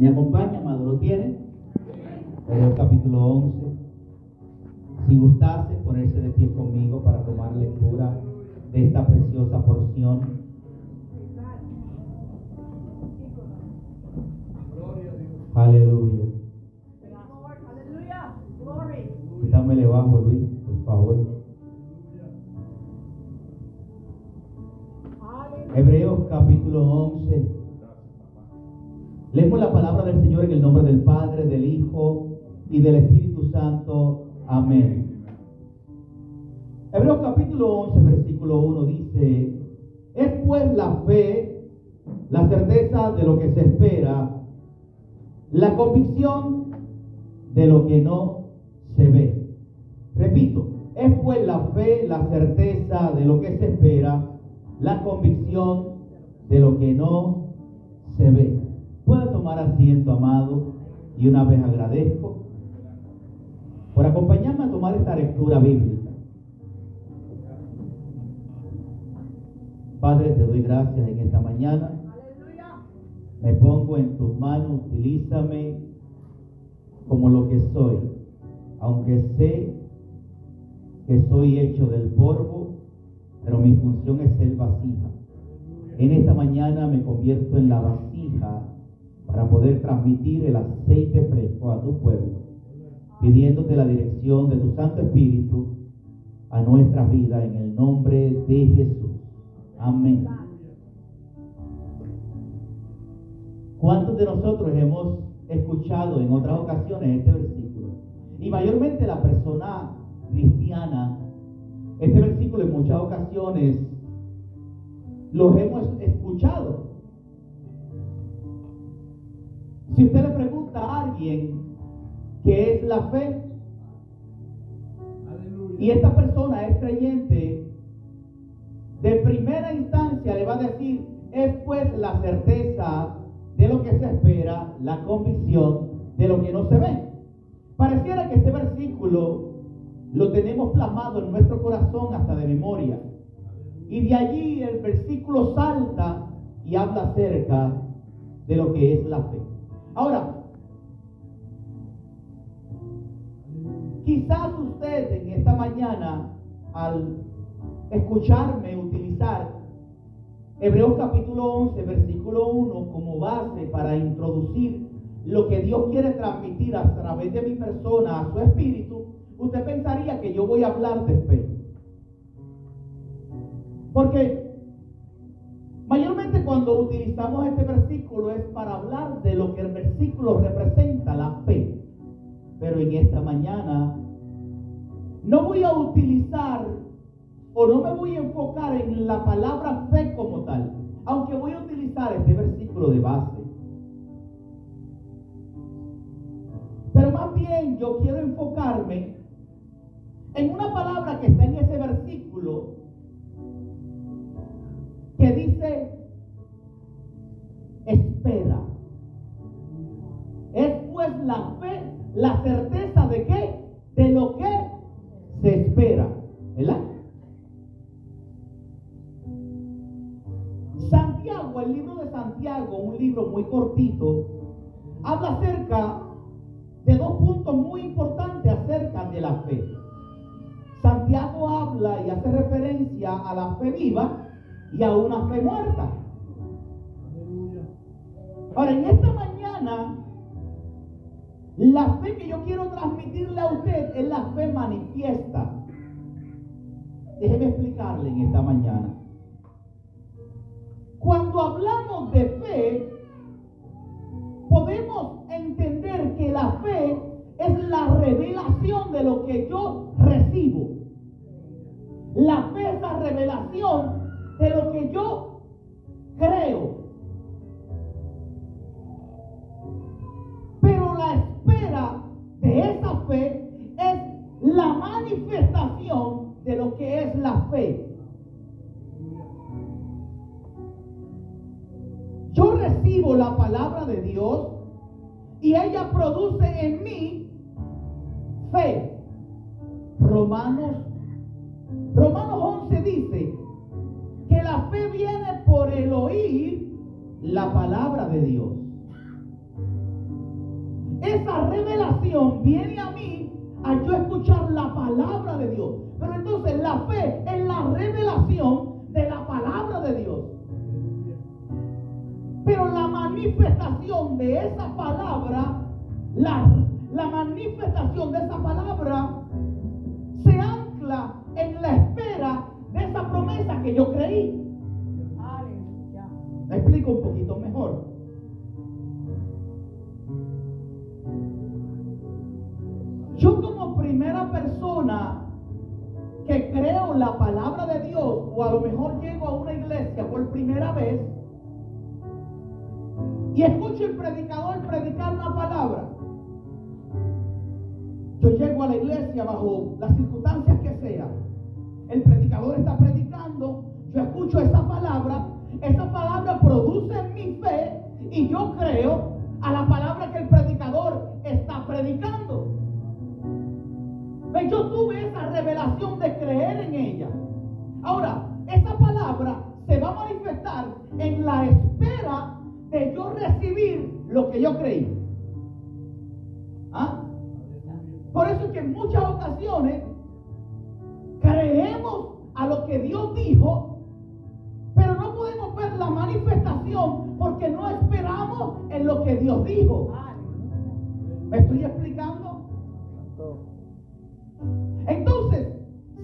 ¿Me acompaña, amado? ¿Lo tiene? Hebreos capítulo 11. Si gustase ponerse de pie conmigo para tomar lectura de esta preciosa porción. Aleluya. Quítame bajo, Luis, por favor. Hebreos capítulo 11. Leemos la palabra del Señor en el nombre del Padre, del Hijo y del Espíritu Santo. Amén. Hebreos capítulo 11, versículo 1 dice, es pues la fe, la certeza de lo que se espera, la convicción de lo que no se ve. Repito, es pues la fe, la certeza de lo que se espera, la convicción de lo que no se ve. Tomar asiento, amado, y una vez agradezco por acompañarme a tomar esta lectura bíblica. Padre, te doy gracias en esta mañana. Me pongo en tus manos, utilízame como lo que soy, aunque sé que soy hecho del polvo, pero mi función es ser vasija. En esta mañana me convierto en la vasija para poder transmitir el aceite fresco a tu pueblo, pidiéndote la dirección de tu Santo Espíritu a nuestra vida en el nombre de Jesús. Amén. ¿Cuántos de nosotros hemos escuchado en otras ocasiones este versículo? Y mayormente la persona cristiana, este versículo en muchas ocasiones los hemos escuchado. Si usted le pregunta a alguien qué es la fe, y esta persona es creyente, de primera instancia le va a decir, es pues la certeza de lo que se espera, la convicción de lo que no se ve. Pareciera que este versículo lo tenemos plasmado en nuestro corazón hasta de memoria. Y de allí el versículo salta y habla acerca de lo que es la fe. Ahora, quizás usted en esta mañana, al escucharme utilizar Hebreos capítulo 11, versículo 1 como base para introducir lo que Dios quiere transmitir a través de mi persona, a su espíritu, usted pensaría que yo voy a hablar de fe. Porque cuando utilizamos este versículo es para hablar de lo que el versículo representa, la fe. Pero en esta mañana no voy a utilizar o no me voy a enfocar en la palabra fe como tal, aunque voy a utilizar este versículo de base. Pero más bien yo quiero enfocarme en una palabra que está en ese versículo que dice espera. Es pues la fe, la certeza de qué? De lo que se espera. ¿Verdad? Santiago, el libro de Santiago, un libro muy cortito, habla acerca de dos puntos muy importantes acerca de la fe. Santiago habla y hace referencia a la fe viva y a una fe muerta. Ahora, en esta mañana, la fe que yo quiero transmitirle a usted es la fe manifiesta. Déjeme explicarle en esta mañana. Cuando hablamos de fe, podemos entender que la fe es la revelación de lo que yo recibo. La fe es la revelación de lo que yo creo. Esa fe es la manifestación de lo que es la fe. Yo recibo la palabra de Dios y ella produce en mí fe. Romanos Romanos 11 dice que la fe viene por el oír la palabra de Dios. Esa revelación viene a mí a yo escuchar la palabra de Dios. Pero entonces la fe es la revelación de la palabra de Dios. Pero la manifestación de esa palabra, la, la manifestación de esa palabra se ancla en la espera de esa promesa que yo creí. Me explico un poquito mejor. Primera persona que creo la palabra de Dios, o a lo mejor llego a una iglesia por primera vez, y escucho el predicador predicar una palabra, yo llego a la iglesia bajo las circunstancias que sea. El predicador está predicando, yo escucho esa palabra, esa palabra produce mi fe y yo creo a la palabra que en muchas ocasiones creemos a lo que Dios dijo, pero no podemos ver la manifestación porque no esperamos en lo que Dios dijo. ¿Me estoy explicando? Entonces,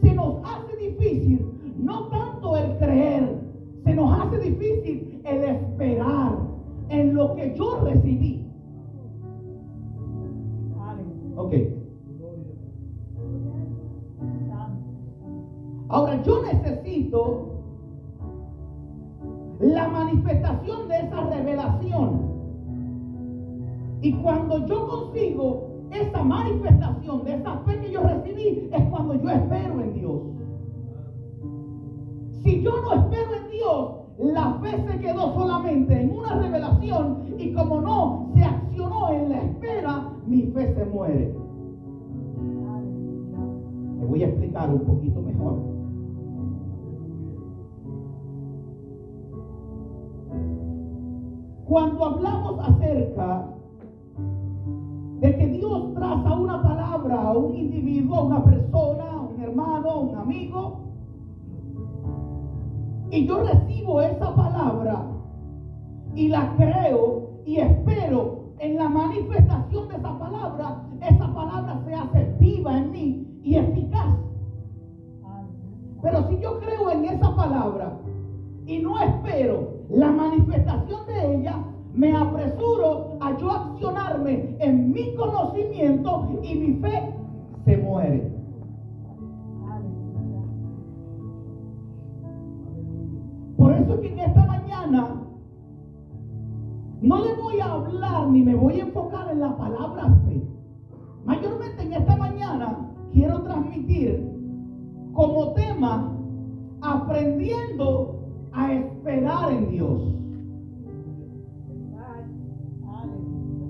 se nos hace difícil no tanto el creer, se nos hace difícil el esperar en lo que yo recibí. Ok. Ahora yo necesito la manifestación de esa revelación. Y cuando yo consigo esa manifestación de esa fe que yo recibí, es cuando yo espero en Dios. Si yo no espero en Dios, la fe se quedó solamente en una revelación y como no se accionó en la espera, mi fe se muere. Me voy a explicar un poquito mejor. Cuando hablamos acerca de que Dios traza una palabra a un individuo, a una persona, a un hermano, a un amigo, y yo recibo esa palabra y la creo y espero en la manifestación de esa palabra, esa palabra se hace viva en mí y eficaz. Pero si yo creo en esa palabra y no espero la manifestación me apresuro a yo accionarme en mi conocimiento y mi fe se muere. Por eso es que en esta mañana no le voy a hablar ni me voy a enfocar en la palabra fe. Mayormente en esta mañana quiero transmitir como tema aprendiendo a esperar en Dios.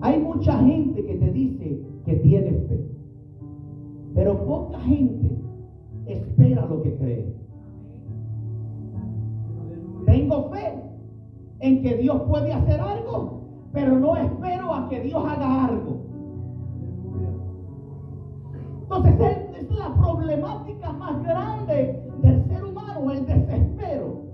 Hay mucha gente que te dice que tiene fe, pero poca gente espera lo que cree. Tengo fe en que Dios puede hacer algo, pero no espero a que Dios haga algo. Entonces es la problemática más grande del ser humano, el desespero.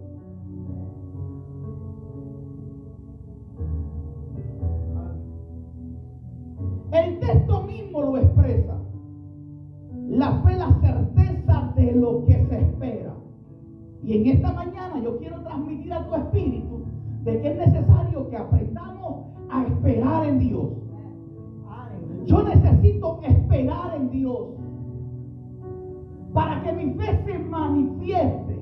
El texto mismo lo expresa. La fe, la certeza de lo que se espera. Y en esta mañana yo quiero transmitir a tu espíritu de que es necesario que aprendamos a esperar en Dios. Yo necesito esperar en Dios para que mi fe se manifieste.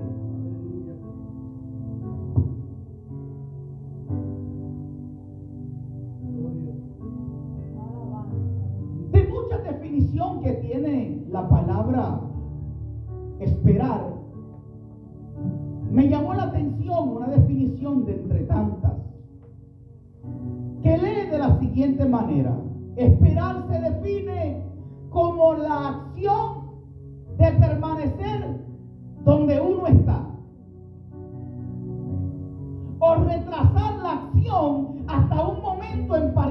Que tiene la palabra esperar, me llamó la atención una definición de entre tantas, que lee de la siguiente manera. Esperar se define como la acción de permanecer donde uno está. O retrasar la acción hasta un momento en particular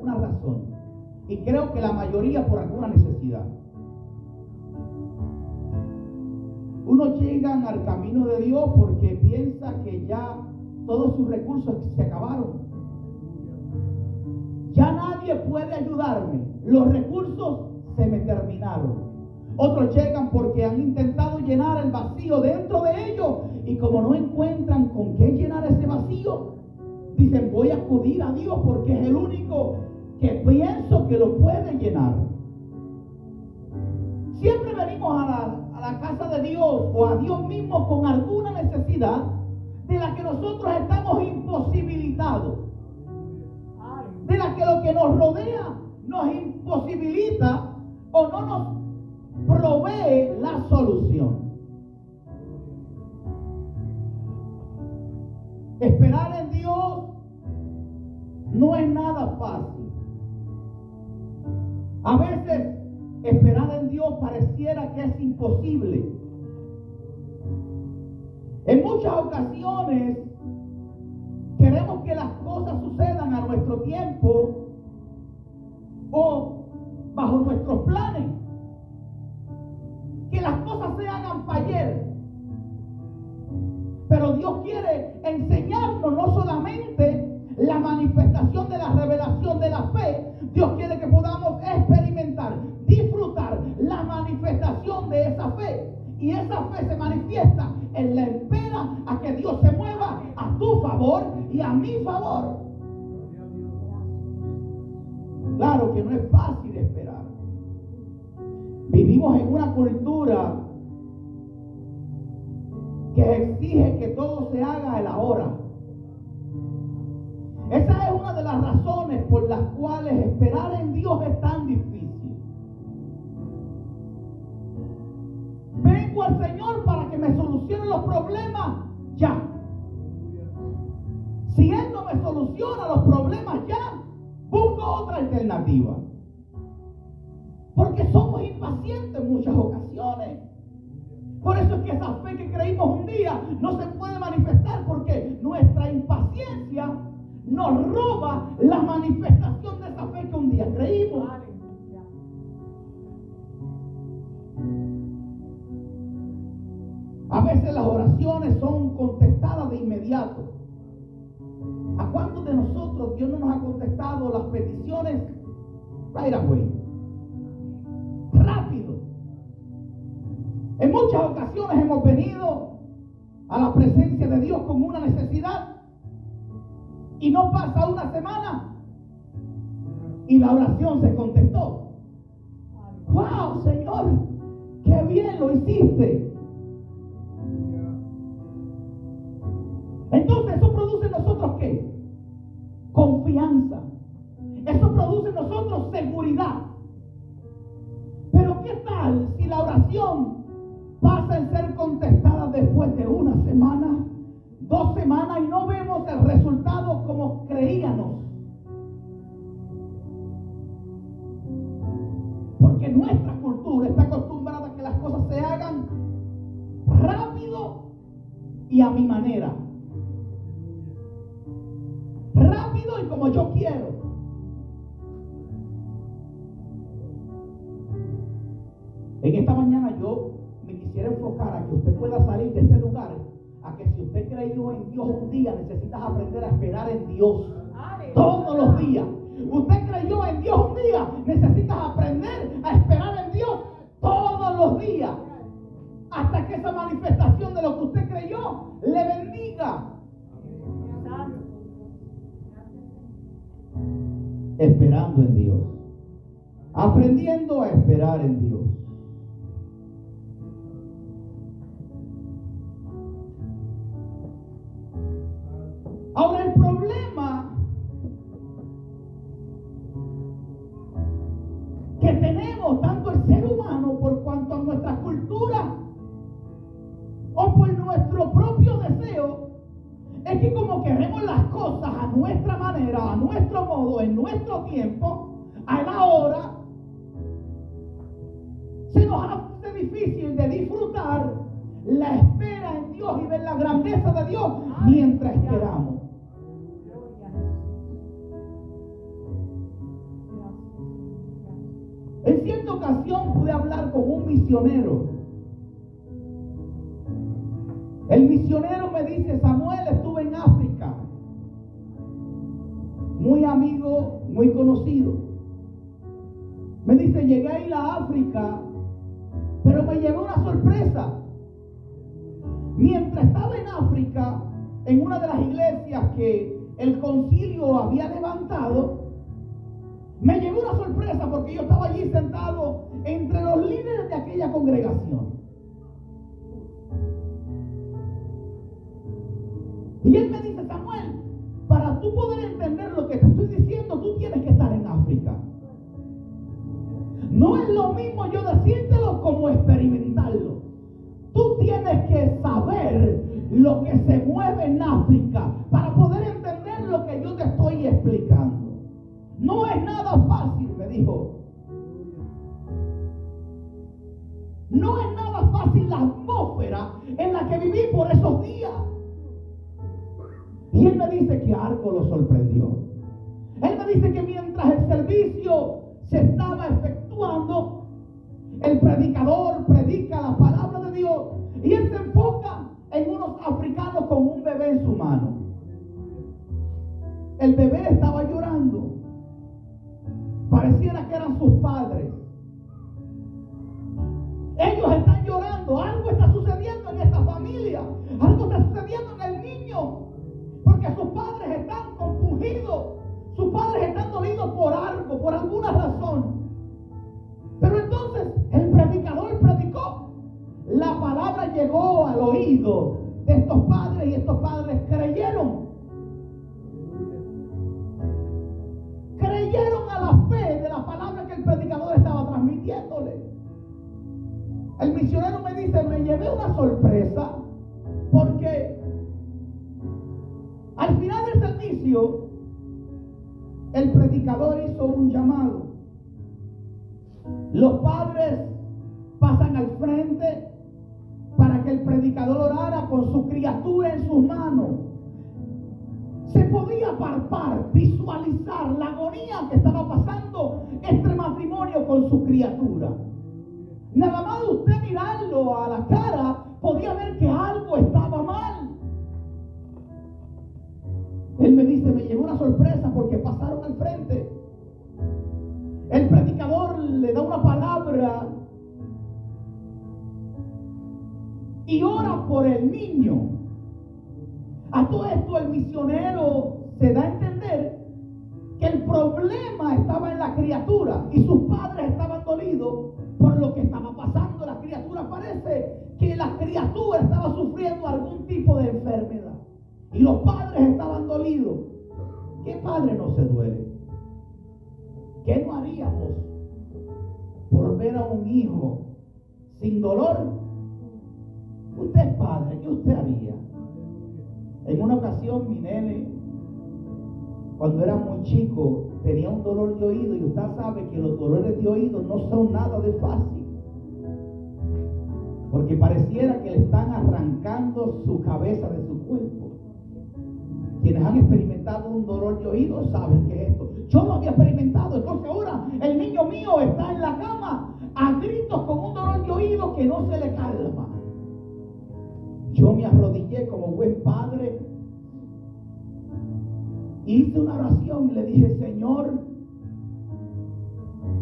alguna razón y creo que la mayoría por alguna necesidad. Unos llegan al camino de Dios porque piensa que ya todos sus recursos se acabaron. Ya nadie puede ayudarme. Los recursos se me terminaron. Otros llegan porque han intentado llenar el vacío dentro de ellos y como no encuentran con qué llenar ese vacío, dicen voy a acudir a Dios porque es el único que pienso que lo puede llenar. Siempre venimos a la, a la casa de Dios o a Dios mismo con alguna necesidad de la que nosotros estamos imposibilitados. De la que lo que nos rodea nos imposibilita o no nos provee la solución. Esperar en Dios no es nada fácil. A veces esperar en Dios pareciera que es imposible. En muchas ocasiones queremos que las cosas sucedan a nuestro tiempo o bajo nuestros planes. Que las cosas se hagan para ayer. Pero Dios quiere enseñarnos no solamente la manifestación de la revelación de la fe, Dios quiere que podamos Y esa fe se manifiesta en la espera a que Dios se mueva a tu favor y a mi favor. Claro que no es fácil esperar. Vivimos en una cultura que exige que todo se haga a la hora. Esa es una de las razones por las cuales esperar en Dios es tan difícil. Al Señor para que me solucione los problemas ya. Si Él no me soluciona los problemas ya, busco otra alternativa. Porque somos impacientes en muchas ocasiones. Por eso es que esa fe que creímos un día no se puede manifestar porque nuestra impaciencia nos roba la manifestación de esa fe que un día creímos. A veces las oraciones son contestadas de inmediato. ¿A cuántos de nosotros Dios no nos ha contestado las peticiones right away? Rápido. En muchas ocasiones hemos venido a la presencia de Dios con una necesidad y no pasa una semana y la oración se contestó. ¡Wow, Señor! ¡Qué bien lo hiciste! Entonces eso produce en nosotros qué? Confianza. Eso produce en nosotros seguridad. Pero ¿qué tal si la oración pasa en ser contestada después de una semana, dos semanas y no vemos el resultado como creíamos? Porque nuestra cultura está acostumbrada a que las cosas se hagan rápido y a mi manera. Rápido y como yo quiero. En esta mañana yo me quisiera enfocar a que usted pueda salir de este lugar, a que si usted creyó en Dios un día, necesitas aprender a esperar en Dios todos los días. Usted creyó en Dios un día, necesitas aprender a esperar en Dios todos los días. Hasta que esa manifestación de lo que usted creyó le bendiga. Esperando en Dios. Aprendiendo a esperar en Dios. Ahora el problema que tenemos tanto el ser humano por cuanto a nuestra cultura o por nuestro propio deseo es que como queremos las cosas a nuestra manera, a nuestro modo, en nuestro tiempo, a la hora, se nos hace difícil de disfrutar la espera en Dios y ver la grandeza de Dios mientras esperamos. En cierta ocasión pude hablar con un misionero. El misionero me dice, Samuel, estuvo Muy amigo, muy conocido. Me dice, llegué a ir a África, pero me llevé una sorpresa. Mientras estaba en África, en una de las iglesias que el concilio había levantado, me llevó una sorpresa porque yo estaba allí sentado entre los líderes de aquella congregación. Y él me dice, que se mueve en África para poder entender lo que yo te estoy explicando. No es nada fácil, me dijo. No es nada fácil la atmósfera en la que viví por esos días. Y él me dice que algo lo sorprendió. Él me dice que mientras el servicio se estaba efectuando, el predicador predica El bebé estaba llorando. Pareciera que eran sus padres. Ellos están llorando. Algo está sucediendo en esta familia. Algo está sucediendo en el niño. Porque sus padres están compungidos. Sus padres están dolidos por algo, por alguna razón. Pero entonces el predicador predicó. La palabra llegó al oído de estos padres y estos padres creyeron. Creyeron a la fe de la palabra que el predicador estaba transmitiéndole. El misionero me dice, me llevé una sorpresa porque al final del servicio el predicador hizo un llamado. Los padres pasan al frente para que el predicador orara con su criatura en sus manos. Se podía palpar, visualizar la agonía que estaba pasando este matrimonio con su criatura. Nada más usted mirarlo a la cara, podía ver que algo estaba mal. Él me dice, me llegó una sorpresa porque pasaron al frente. El predicador le da una palabra y ora por el niño. Se da a entender que el problema estaba en la criatura y sus padres estaban dolidos por lo que estaba pasando. La criatura parece que la criatura estaba sufriendo algún tipo de enfermedad y los padres estaban dolidos. ¿Qué padre no se duele? ¿Qué no haríamos por ver a un hijo sin dolor? Usted es padre, ¿qué usted haría? En una ocasión mi nene, cuando era muy chico, tenía un dolor de oído y usted sabe que los dolores de oído no son nada de fácil. Porque pareciera que le están arrancando su cabeza de su cuerpo. Quienes han experimentado un dolor de oído saben que es esto. Yo lo había experimentado, entonces ahora el niño mío está en la cama a gritos con un dolor de oído que no se le calma. Yo me arrodillé como buen padre. Hice una oración y le dije, Señor,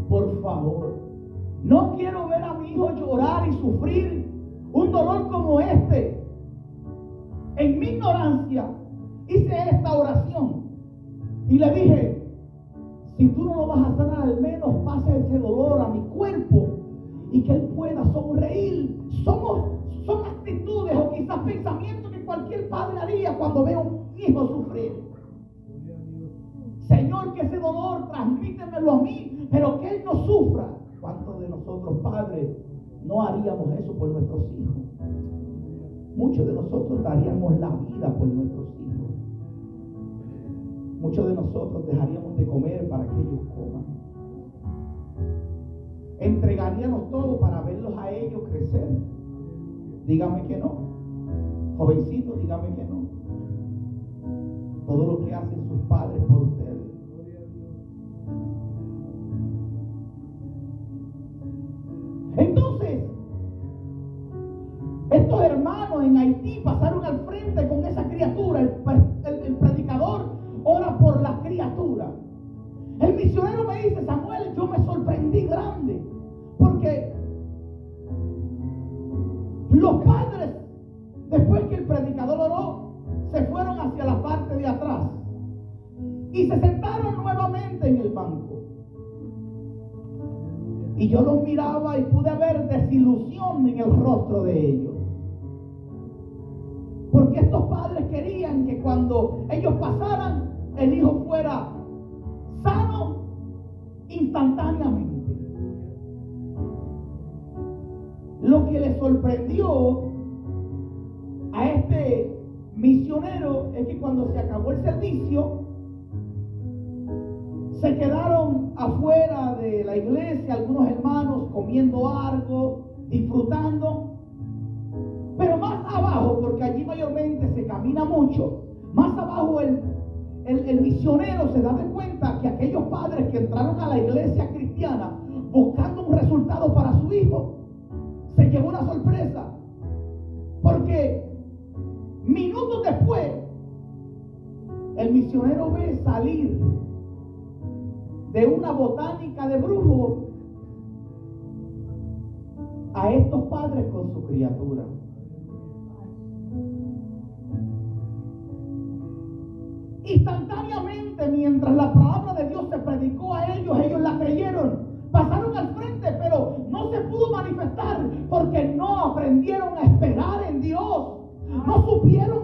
por favor, no quiero ver a mi hijo llorar y sufrir un dolor como este. En mi ignorancia hice esta oración y le dije, si tú no lo vas a sanar, al menos pase ese dolor a mi cuerpo y que él pueda sonreír. Somos, son actitudes o quizás pensamientos que cualquier padre haría cuando ve a un hijo sufrir. Señor, que ese dolor transmítemelo a mí, pero que él no sufra. ¿Cuántos de nosotros padres no haríamos eso por nuestros hijos? Muchos de nosotros daríamos la vida por nuestros hijos. Muchos de nosotros dejaríamos de comer para que ellos coman. Entregaríamos todo para verlos a ellos crecer. Dígame que no. Jovencito, dígame que no. Todo lo que hacen sus padres por pasaron al frente con esa criatura. El, el predicador ora por la criatura. El misionero me dice, Samuel, yo me sorprendí grande porque los padres, después que el predicador oró, se fueron hacia la parte de atrás y se sentaron nuevamente en el banco. Y yo los miraba y pude ver desilusión en el rostro de ellos. Estos padres querían que cuando ellos pasaran, el hijo fuera sano instantáneamente. Lo que le sorprendió a este misionero es que cuando se acabó el servicio, se quedaron afuera de la iglesia algunos hermanos comiendo algo, disfrutando. Pero más abajo, porque allí mayormente se camina mucho, más abajo el, el, misionero se da de cuenta que aquellos padres que entraron a la iglesia cristiana buscando un resultado para su hijo, se llevó una sorpresa. Porque minutos después, el misionero ve salir de una botánica de brujos a estos padres con su criatura. Instantáneamente, mientras la palabra de Dios se predicó a ellos, ellos la creyeron. Pasaron al frente, pero no se pudo manifestar porque no aprendieron a esperar en Dios. No supieron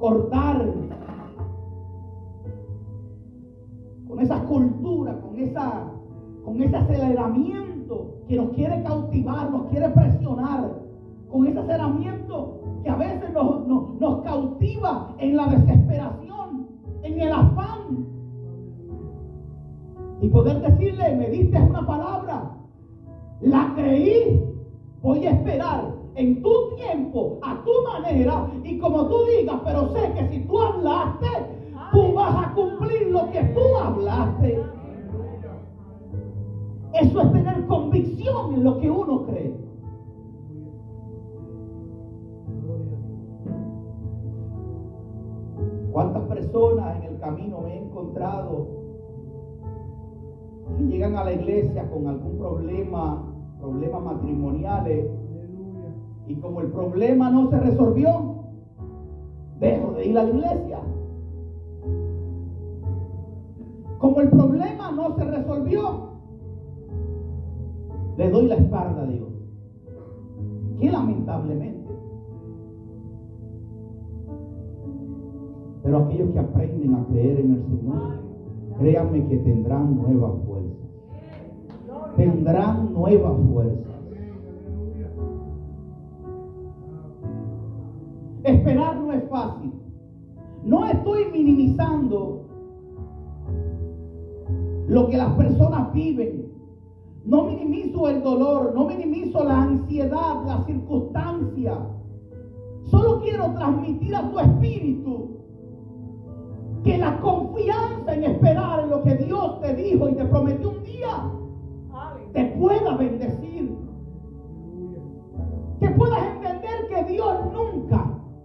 Cortar con esa cultura, con, esa, con ese aceleramiento que nos quiere cautivar, nos quiere presionar, con ese aceleramiento que a veces nos, nos cautiva en la desesperación, en el afán. Y poder decirle, me diste una palabra, la creí, voy a esperar en tu tiempo, a tu manera y como tú digas, pero sé que si tú hablaste, tú vas a cumplir lo que tú hablaste. Eso es tener convicción en lo que uno cree. ¿Cuántas personas en el camino me he encontrado que llegan a la iglesia con algún problema, problemas matrimoniales, y como el problema no se resolvió, dejo de ir a la iglesia? Como el problema no se resolvió, le doy la espalda a Dios. Que lamentablemente. Pero aquellos que aprenden a creer en el Señor, créanme que tendrán nueva fuerza. Tendrán nueva fuerza. Esperar no es fácil. No estoy minimizando lo que las personas viven. No minimizo el dolor, no minimizo la ansiedad, la circunstancia. Solo quiero transmitir a tu espíritu que la confianza en esperar en lo que Dios te dijo y te prometió un día te pueda bendecir. Que puedas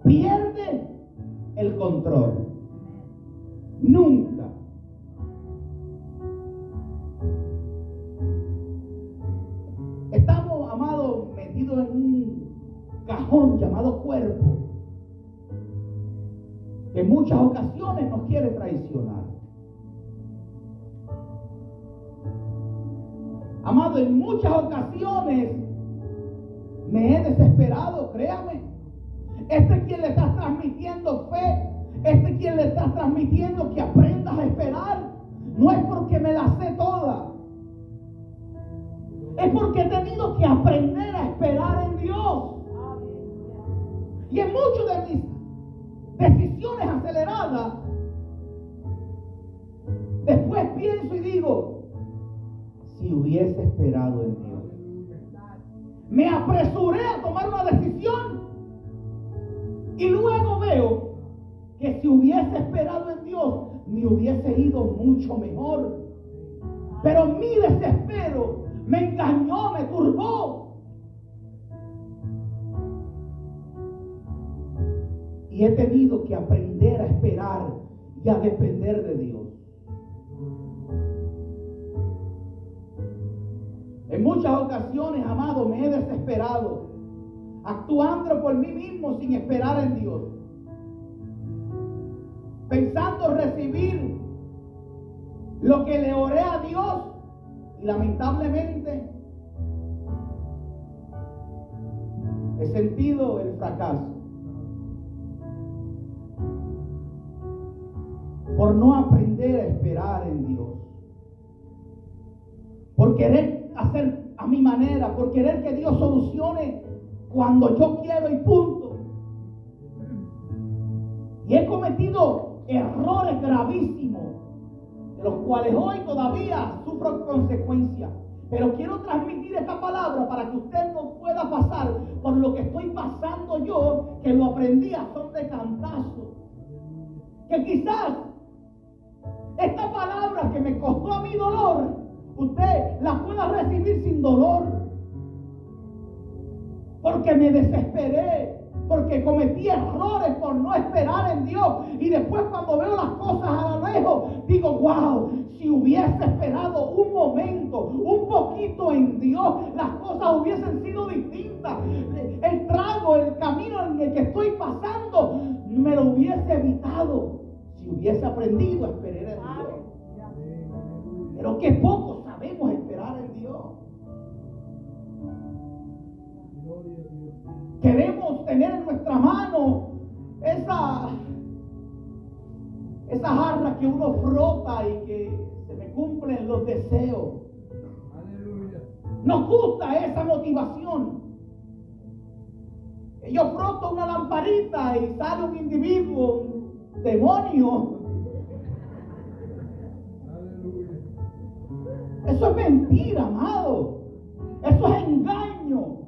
pierde el control. Nunca. en un cajón llamado cuerpo, que en muchas ocasiones nos quiere traicionar. Amado, en muchas ocasiones me he desesperado, créame. Este quien le está transmitiendo fe, este quien le está transmitiendo que aprendas a esperar, no es porque me la sé toda, es porque he tenido que aprender a esperar en Dios. Y en muchas de mis decisiones aceleradas, después pienso y digo, si hubiese esperado en Dios. Me apresuré a tomar una decisión y luego veo que si hubiese esperado en Dios, me hubiese ido mucho mejor. Pero mi desespero me engañó, me turbó. Y he tenido que aprender a esperar y a depender de Dios. En muchas ocasiones, amado, me he desesperado, actuando por mí mismo sin esperar en Dios. Pensando recibir lo que le oré a Dios y lamentablemente he sentido el fracaso. Por no aprender a esperar en Dios. Por querer hacer a mi manera, por querer que Dios solucione cuando yo quiero y punto. Y he cometido errores gravísimos, de los cuales hoy todavía sufro consecuencias. Pero quiero transmitir esta palabra para que usted no pueda pasar por lo que estoy pasando yo, que lo aprendí a son de cantazo. Que quizás esta palabra que me costó a mi dolor, usted la pueda recibir sin dolor. Porque me desesperé, porque cometí errores por no esperar en Dios. Y después cuando veo las cosas a lo lejos, digo, wow, si hubiese esperado un momento, un poquito en Dios, las cosas hubiesen sido distintas. El trago, el camino en el que estoy pasando, me lo hubiese evitado si hubiese aprendido a esperar en Dios. Pero que poco sabemos esperar Queremos tener en nuestra mano esa, esa jarra que uno frota y que se me cumplen los deseos. Nos gusta esa motivación. Yo froto una lamparita y sale un individuo, un demonio. Eso es mentira, amado. Eso es engaño.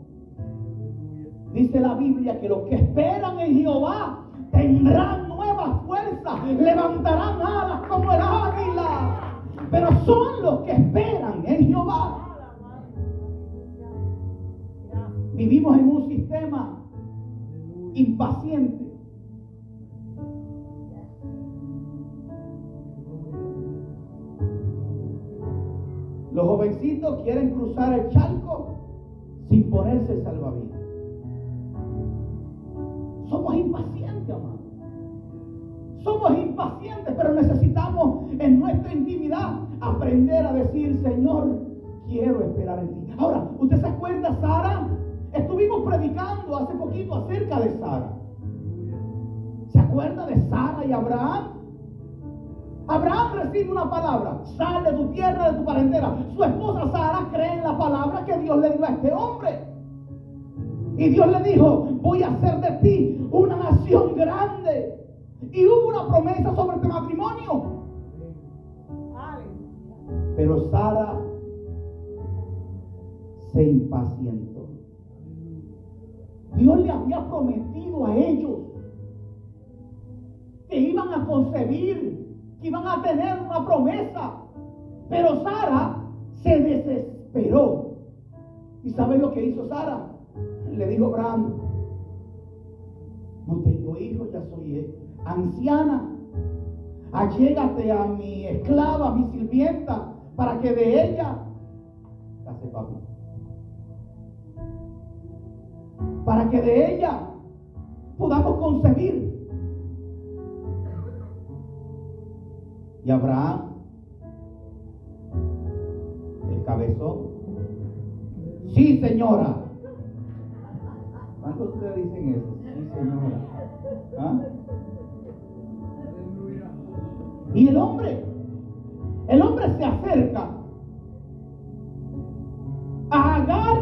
Dice la Biblia que los que esperan en Jehová tendrán nuevas fuerzas, levantarán alas como el águila. Pero son los que esperan en Jehová. Vivimos en un sistema impaciente. Los jovencitos quieren cruzar el charco sin ponerse salvavidas. Somos impacientes, amado. Somos impacientes, pero necesitamos en nuestra intimidad aprender a decir, Señor, quiero esperar en ti. Ahora, ¿usted se acuerda, Sara? Estuvimos predicando hace poquito acerca de Sara. ¿Se acuerda de Sara y Abraham? Abraham recibe una palabra, sal de tu tierra, de tu parentela. Su esposa Sara cree en la palabra que Dios le dio a este hombre. Y Dios le dijo, voy a hacer de ti una nación grande. Y hubo una promesa sobre este matrimonio. Pero Sara se impacientó. Dios le había prometido a ellos que iban a concebir, que iban a tener una promesa. Pero Sara se desesperó. ¿Y saben lo que hizo Sara? Le dijo Abraham, no tengo hijos, ya soy anciana. Allégate a mi esclava, a mi sirvienta, para que de ella hace papi. Para que de ella podamos concebir. Y Abraham, el cabezón, sí señora. ¿Cuántos le dicen eso? Sí, señora. ¿Ah? Y el hombre, el hombre se acerca a Agar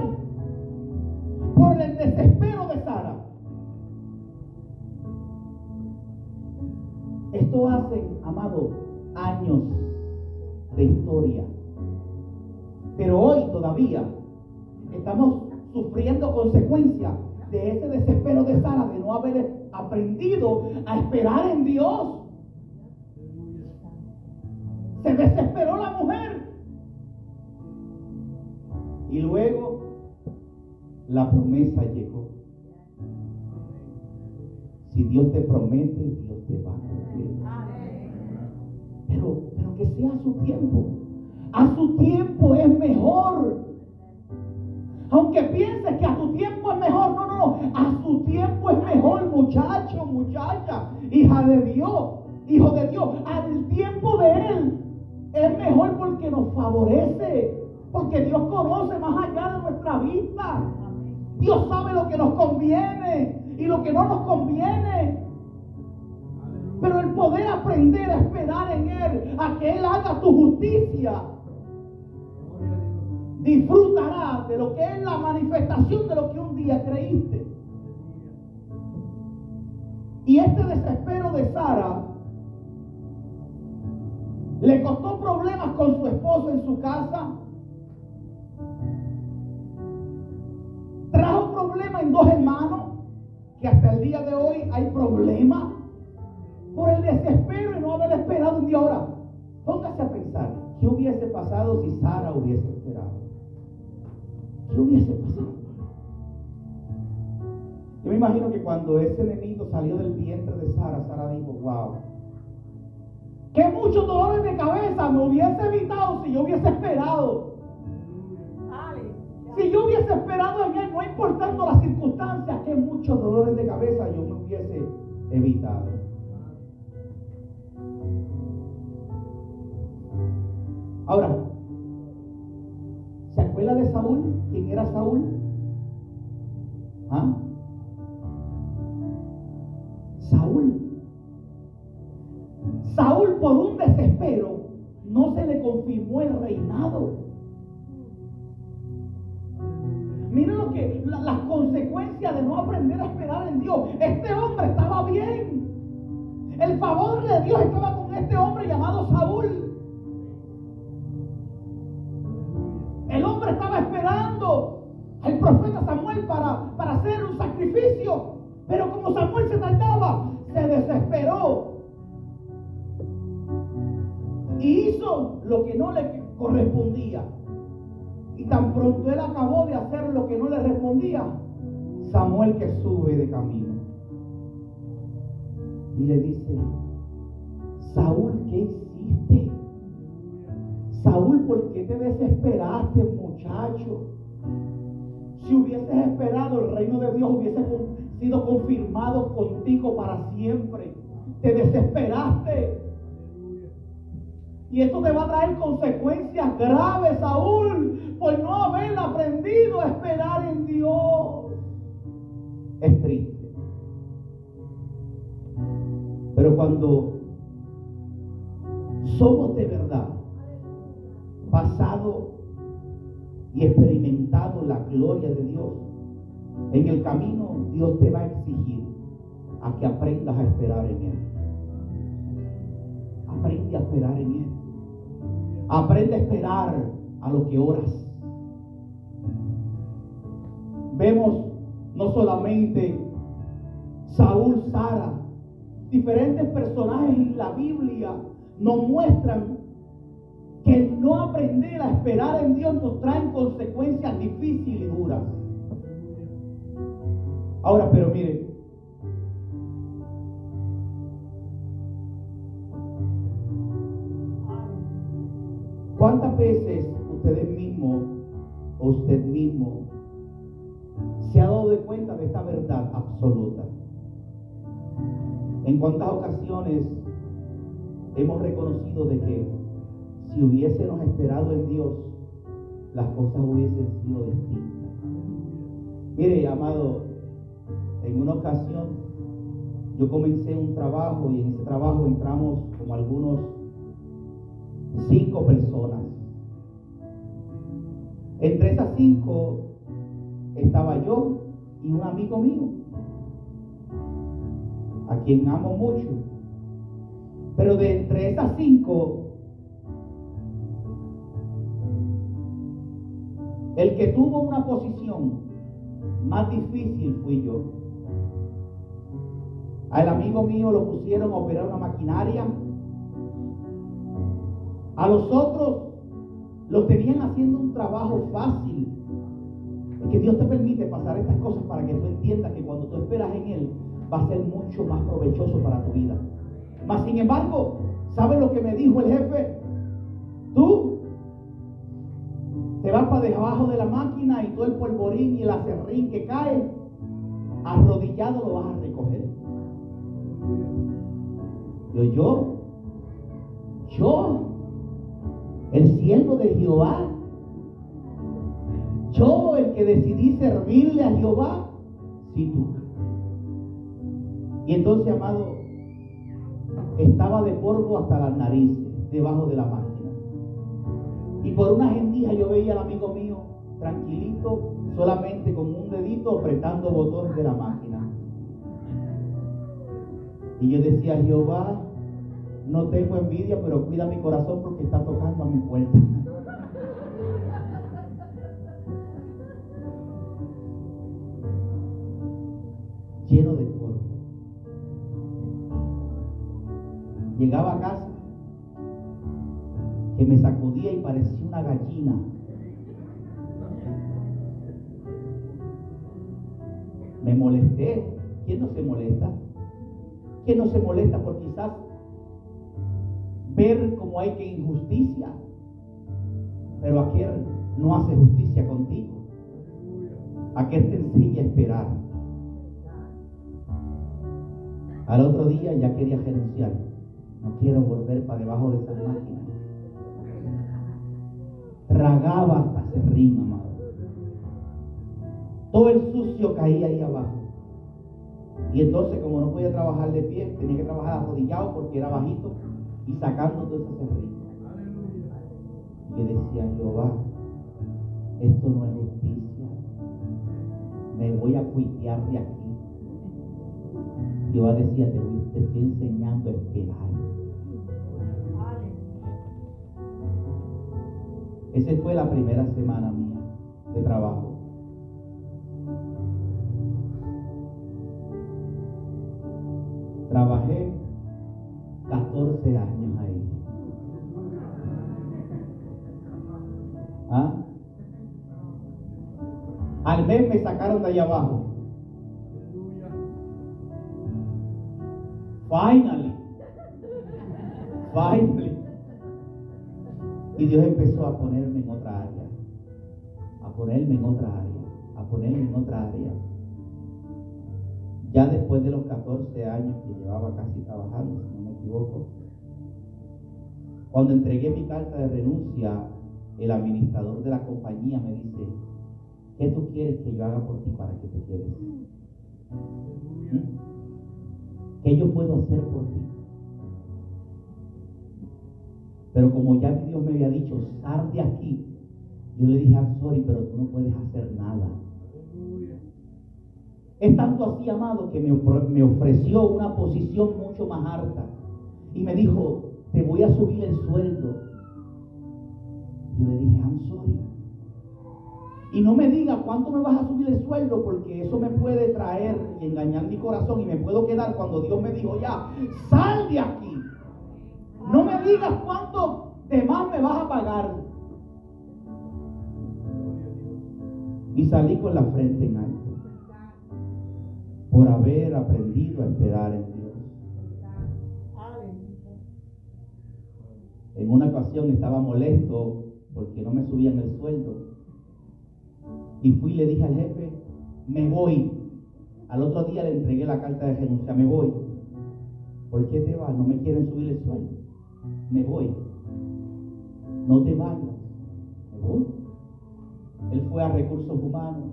por el desespero de Sara. Esto hace, amado, años de historia. Pero hoy todavía estamos sufriendo consecuencias de ese desespero de Sara de no haber aprendido a esperar en Dios. Se desesperó la mujer. Y luego la promesa llegó. Si Dios te promete, Dios te va a cumplir. Pero, pero que sea a su tiempo. A su tiempo es mejor. Aunque pienses que a tu tiempo es mejor, no, no, no. A su tiempo es mejor, muchacho, muchacha, hija de Dios, hijo de Dios. Al tiempo de Él es mejor porque nos favorece. Porque Dios conoce más allá de nuestra vista. Dios sabe lo que nos conviene y lo que no nos conviene. Pero el poder aprender a esperar en Él, a que Él haga tu justicia, disfrutará de lo que es la manifestación de lo que un día creíste. Y este desespero de Sara le costó problemas con su esposo en su casa. Trajo problemas en dos hermanos que hasta el día de hoy hay problemas por el desespero y no haber esperado un día. Ahora, póngase a pensar, ¿qué hubiese pasado si Sara hubiese esperado? ¿Qué hubiese pasado? Yo me imagino que cuando ese enemigo salió del vientre de Sara, Sara dijo, wow, que muchos dolores de cabeza me hubiese evitado si yo hubiese esperado. Si yo hubiese esperado en él, no importando las circunstancias, que muchos dolores de cabeza yo me hubiese evitado. Ahora, ¿se acuerda de Saúl? ¿Quién era Saúl? ¿Ah? Saúl. Saúl por un desespero no se le confirmó el reinado. Miren lo que las consecuencias de no aprender a esperar en Dios. Este hombre estaba bien. El favor de Dios estaba con este hombre llamado Saúl. El hombre estaba esperando al profeta Samuel para, para hacer un sacrificio. Pero como Samuel se tardaba, se desesperó. Y hizo lo que no le correspondía. Y tan pronto él acabó de hacer lo que no le respondía, Samuel que sube de camino. Y le dice, Saúl, ¿qué hiciste? Saúl, ¿por qué te desesperaste, muchacho? Si hubieses esperado, el reino de Dios hubiese sido confirmado contigo para siempre. Te desesperaste. Y esto te va a traer consecuencias graves, Saúl, por no haber aprendido a esperar en Dios. Es triste. Pero cuando somos de verdad, y experimentado la gloria de Dios, en el camino Dios te va a exigir a que aprendas a esperar en Él. Aprende a esperar en Él. Aprende a esperar a lo que oras. Vemos no solamente Saúl, Sara, diferentes personajes en la Biblia nos muestran que el no aprender a esperar en Dios nos trae consecuencias difíciles y duras. Ahora, pero mire, ¿cuántas veces ustedes mismos o usted mismo se ha dado de cuenta de esta verdad absoluta? ¿En cuántas ocasiones hemos reconocido de que si hubiésemos esperado en Dios, las cosas hubiesen sido distintas? Mire, amado, en una ocasión yo comencé un trabajo y en ese trabajo entramos como algunos cinco personas. Entre esas cinco estaba yo y un amigo mío, a quien amo mucho. Pero de entre esas cinco, el que tuvo una posición más difícil fui yo. Al amigo mío lo pusieron a operar una maquinaria. A los otros los tenían haciendo un trabajo fácil. Que Dios te permite pasar estas cosas para que tú entiendas que cuando tú esperas en Él va a ser mucho más provechoso para tu vida. Mas sin embargo, ¿sabes lo que me dijo el jefe? Tú te vas para debajo de la máquina y todo el polvorín y el acerrín que cae, arrodillado lo vas a recoger. Yo, yo, yo, el siervo de Jehová, yo el que decidí servirle a Jehová, sí tú. Y entonces, amado, estaba de polvo hasta las narices, debajo de la máquina. Y por una gendija yo veía al amigo mío tranquilito, solamente con un dedito apretando botones de la máquina. Y yo decía, Jehová, no tengo envidia, pero cuida mi corazón porque está tocando a mi puerta. Lleno de polvo. Llegaba a casa que me sacudía y parecía una gallina. Me molesté. ¿Quién no se molesta? ¿Quién no se molesta por quizás ver cómo hay que injusticia? Pero aquel no hace justicia contigo. Aquel te enseña a esperar. Al otro día ya quería renunciar. No quiero volver para debajo de esa máquina tragaba hasta serrín, amado. Todo el sucio caía ahí abajo. Y entonces, como no podía trabajar de pie, tenía que trabajar arrodillado porque era bajito y sacando todo ese serrín. Y decía, Jehová, esto no es justicia. Me voy a cuitear de aquí. Jehová decía, te, te estoy enseñando a esperar. Esa fue la primera semana mía de trabajo. Trabajé 14 años ahí. ¿Ah? Al mes me sacaron de allá abajo. Finally. Finally. Y Dios empezó a ponerme en otra área, a ponerme en otra área, a ponerme en otra área. Ya después de los 14 años que llevaba casi trabajando, si no me equivoco, cuando entregué mi carta de renuncia, el administrador de la compañía me dice, ¿qué tú quieres que yo haga por ti para que te quedes? ¿Mm? ¿Qué yo puedo hacer por ti? Pero como ya Dios me había dicho, sal de aquí, yo le dije, I'm sorry, pero tú no puedes hacer nada. Es tanto así, amado, que me ofreció una posición mucho más alta. Y me dijo, te voy a subir el sueldo. Yo le dije, I'm sorry. Y no me diga cuánto me vas a subir el sueldo, porque eso me puede traer y engañar mi corazón y me puedo quedar cuando Dios me dijo, ya, sal de aquí. No me digas cuánto de más me vas a pagar. Y salí con la frente en alto por haber aprendido a esperar en Dios. En una ocasión estaba molesto porque no me subían el sueldo. Y fui y le dije al jefe, me voy. Al otro día le entregué la carta de renuncia, me voy. ¿Por qué te vas? No me quieren subir el sueldo me voy. No te vayas, me voy. Él fue a recursos humanos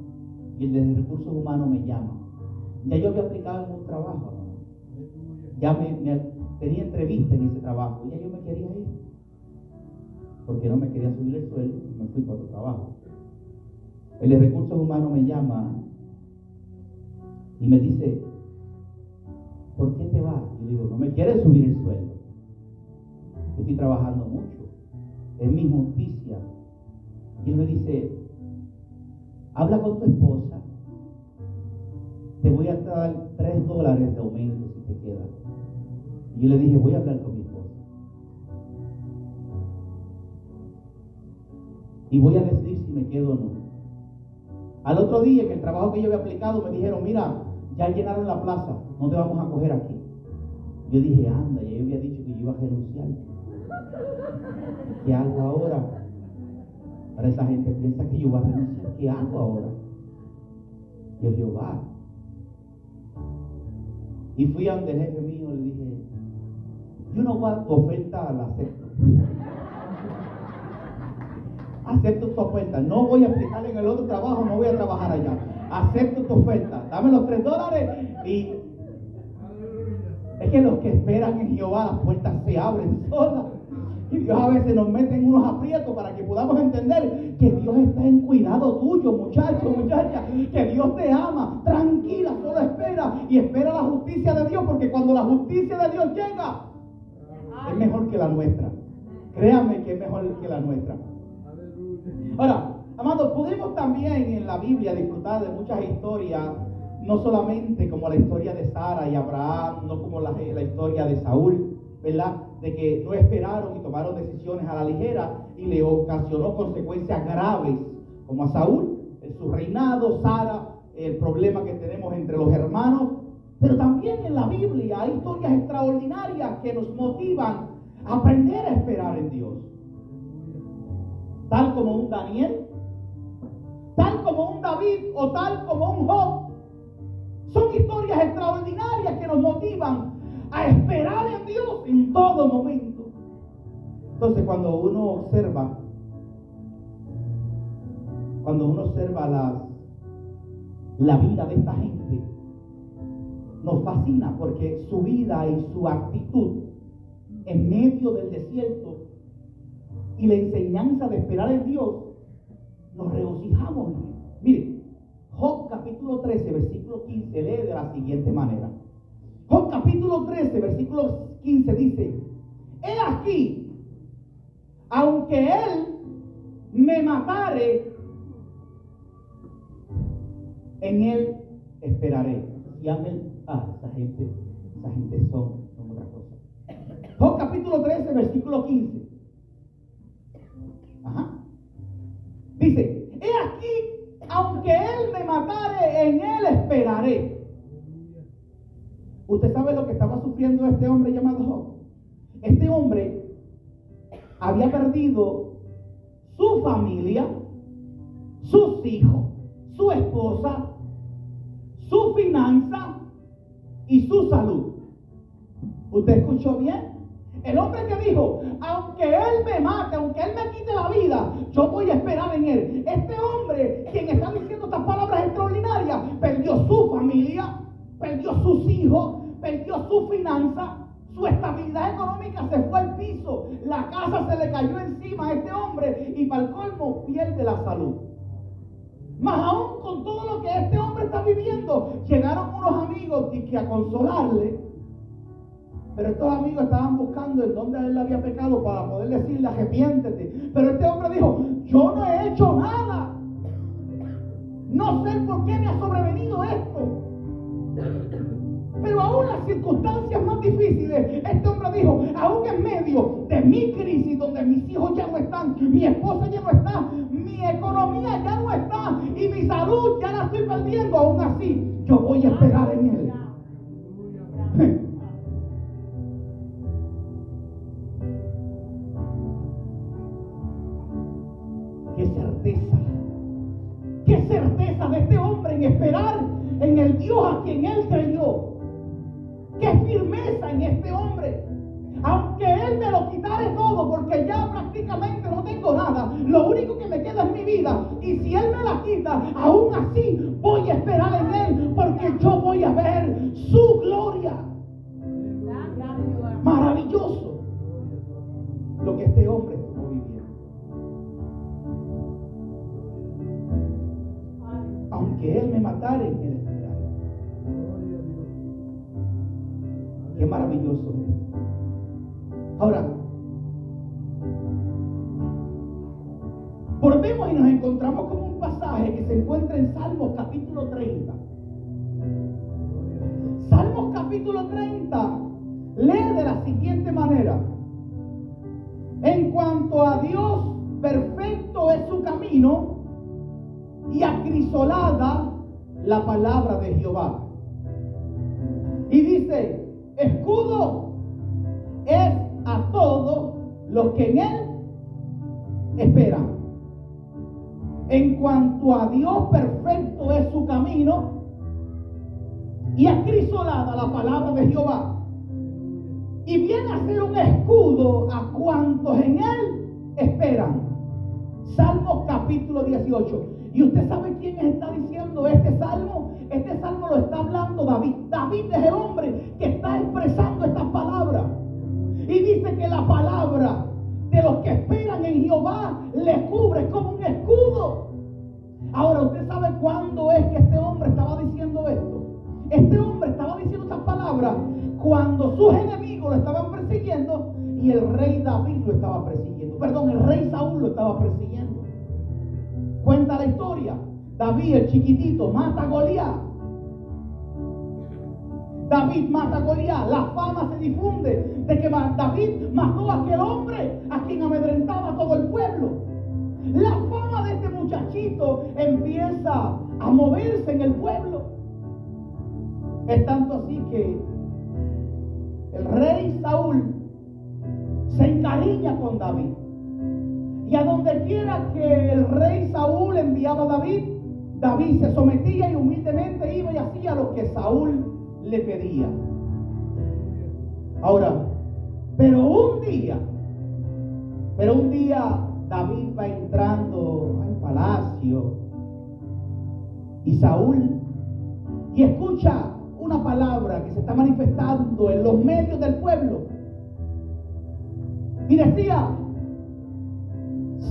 y el de recursos humanos me llama. Ya yo había aplicado en un trabajo, ya me, tenía entrevista en ese trabajo, ya yo me quería ir. Porque no me quería subir el sueldo, me fui para otro trabajo. El de recursos humanos me llama y me dice, ¿por qué te vas? Y digo, no me quieres subir el sueldo. Estoy trabajando mucho, es mi justicia. Y él me dice, habla con tu esposa, te voy a dar tres dólares de aumento si te queda. Y yo le dije, voy a hablar con mi esposa. Y voy a decidir si me quedo o no. Al otro día, en el trabajo que yo había aplicado, me dijeron, mira, ya llenaron la plaza, no te vamos a coger aquí. Yo dije, anda, ya yo había dicho que yo iba a renunciar. ¿Qué hago ahora? Para esa gente piensa que yo voy a renunciar. ¿Qué hago ahora? Yo va. Y fui a donde el jefe mío le dije, yo no voy a tu oferta, la acepto. Acepto tu oferta. No voy a aplicar en el otro trabajo, no voy a trabajar allá. Acepto tu oferta. Dame los tres dólares y es que los que esperan en Jehová las puertas se abren solas. Y Dios a veces nos mete en unos aprietos para que podamos entender que Dios está en cuidado tuyo, muchacho, muchacha. Que Dios te ama. Tranquila, solo espera. Y espera la justicia de Dios, porque cuando la justicia de Dios llega, es mejor que la nuestra. Créame que es mejor que la nuestra. Ahora, amados, podemos también en la Biblia disfrutar de muchas historias, no solamente como la historia de Sara y Abraham, no como la historia de Saúl, ¿verdad? De que no esperaron y tomaron decisiones a la ligera y le ocasionó consecuencias graves, como a Saúl, en su reinado, Sara, el problema que tenemos entre los hermanos. Pero también en la Biblia hay historias extraordinarias que nos motivan a aprender a esperar en Dios tal como un Daniel, tal como un David o tal como un Job. Son historias extraordinarias que nos motivan a esperar en Dios en todo momento. Entonces cuando uno observa, cuando uno observa la, vida de esta gente, nos fascina porque su vida y su actitud en medio del desierto y la enseñanza de esperar en Dios, nos regocijamos. Mire, Job capítulo 13, versículo 15 lee de la siguiente manera. Job capítulo 13, versículo 15 dice, he aquí, aunque él me matare, en él esperaré. Y amén. Ah, esa gente, esa gente son, son otra cosa. Job capítulo 13, versículo 15. Dice, he aquí, aunque él me matare, en él esperaré. ¿Usted sabe lo que estaba sufriendo este hombre llamado Job? Este hombre había perdido su familia, sus hijos, su esposa, su finanza y su salud. ¿Usted escuchó bien? El hombre que dijo, aunque Él me mate, aunque Él me quite la vida, yo voy a esperar en Él. Este hombre, quien está diciendo estas palabras extraordinarias, perdió su familia, perdió sus hijos, perdió su finanza, su estabilidad económica se fue al piso, la casa se le cayó encima a este hombre y para el colmo pierde la salud. Más aún con todo lo que este hombre está viviendo, llegaron unos amigos que a consolarle pero estos amigos estaban buscando en dónde él había pecado para poder decirle arrepiéntete. Pero este hombre dijo, yo no he hecho nada. No sé por qué me ha sobrevenido esto. Pero aún las circunstancias más difíciles, este hombre dijo, aún en medio de mi crisis, donde mis hijos ya no están, mi esposa ya no está, mi economía ya no está y mi salud ya la estoy perdiendo, aún así yo voy a esperar en él. de este hombre en esperar en el Dios a quien él creyó. Qué firmeza en este hombre. Aunque él me lo quitare todo, porque ya prácticamente no tengo nada, lo único que me queda es mi vida. Y si él me la quita, aún así voy a esperar en él, porque yo voy a ver su gloria. Maravilloso lo que este hombre que Él me matara, en Él Qué maravilloso. ¿eh? Ahora, volvemos y nos encontramos con un pasaje que se encuentra en Salmos capítulo 30. Salmos capítulo 30 lee de la siguiente manera. En cuanto a Dios, perfecto es su camino y acrisolada la palabra de Jehová. Y dice, escudo es a todos los que en él esperan. En cuanto a Dios, perfecto es su camino y acrisolada la palabra de Jehová. Y viene a ser un escudo a cuantos en él esperan. Salmo capítulo 18. ¿Y usted sabe quién está diciendo este salmo? Este salmo lo está hablando David. David es el hombre que está expresando esta palabra. Y dice que la palabra de los que esperan en Jehová le cubre como un escudo. Ahora, ¿usted sabe cuándo es que este hombre estaba diciendo esto? Este hombre estaba diciendo estas palabras cuando sus enemigos lo estaban persiguiendo y el rey David lo estaba persiguiendo. Perdón, el rey Saúl lo estaba persiguiendo. Cuenta la historia. David, el chiquitito, mata a Goliat. David mata a Goliat. La fama se difunde de que David mató a aquel hombre a quien amedrentaba todo el pueblo. La fama de este muchachito empieza a moverse en el pueblo. Es tanto así que el rey Saúl se encariña con David. Y a donde quiera que el rey Saúl enviaba a David, David se sometía y humildemente iba y hacía lo que Saúl le pedía. Ahora, pero un día, pero un día David va entrando al palacio y Saúl y escucha una palabra que se está manifestando en los medios del pueblo. Y decía,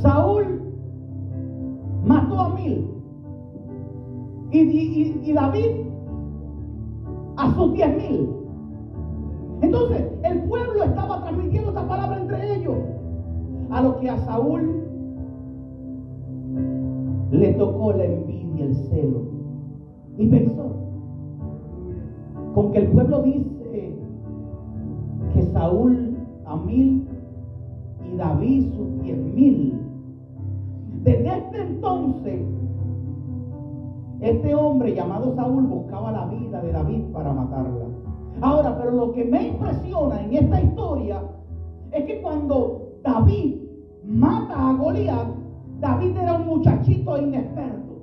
Saúl mató a mil y, David a sus diez mil. Entonces, el pueblo estaba transmitiendo esta palabra entre ellos. A lo que a Saúl le tocó la envidia, el celo. Y pensó, con que el pueblo dice que Saúl a mil y David sus diez mil. Desde este entonces, este hombre llamado Saúl buscaba la vida de David para matarla. Ahora, pero lo que me impresiona en esta historia es que cuando David mata a Goliat, David era un muchachito inexperto.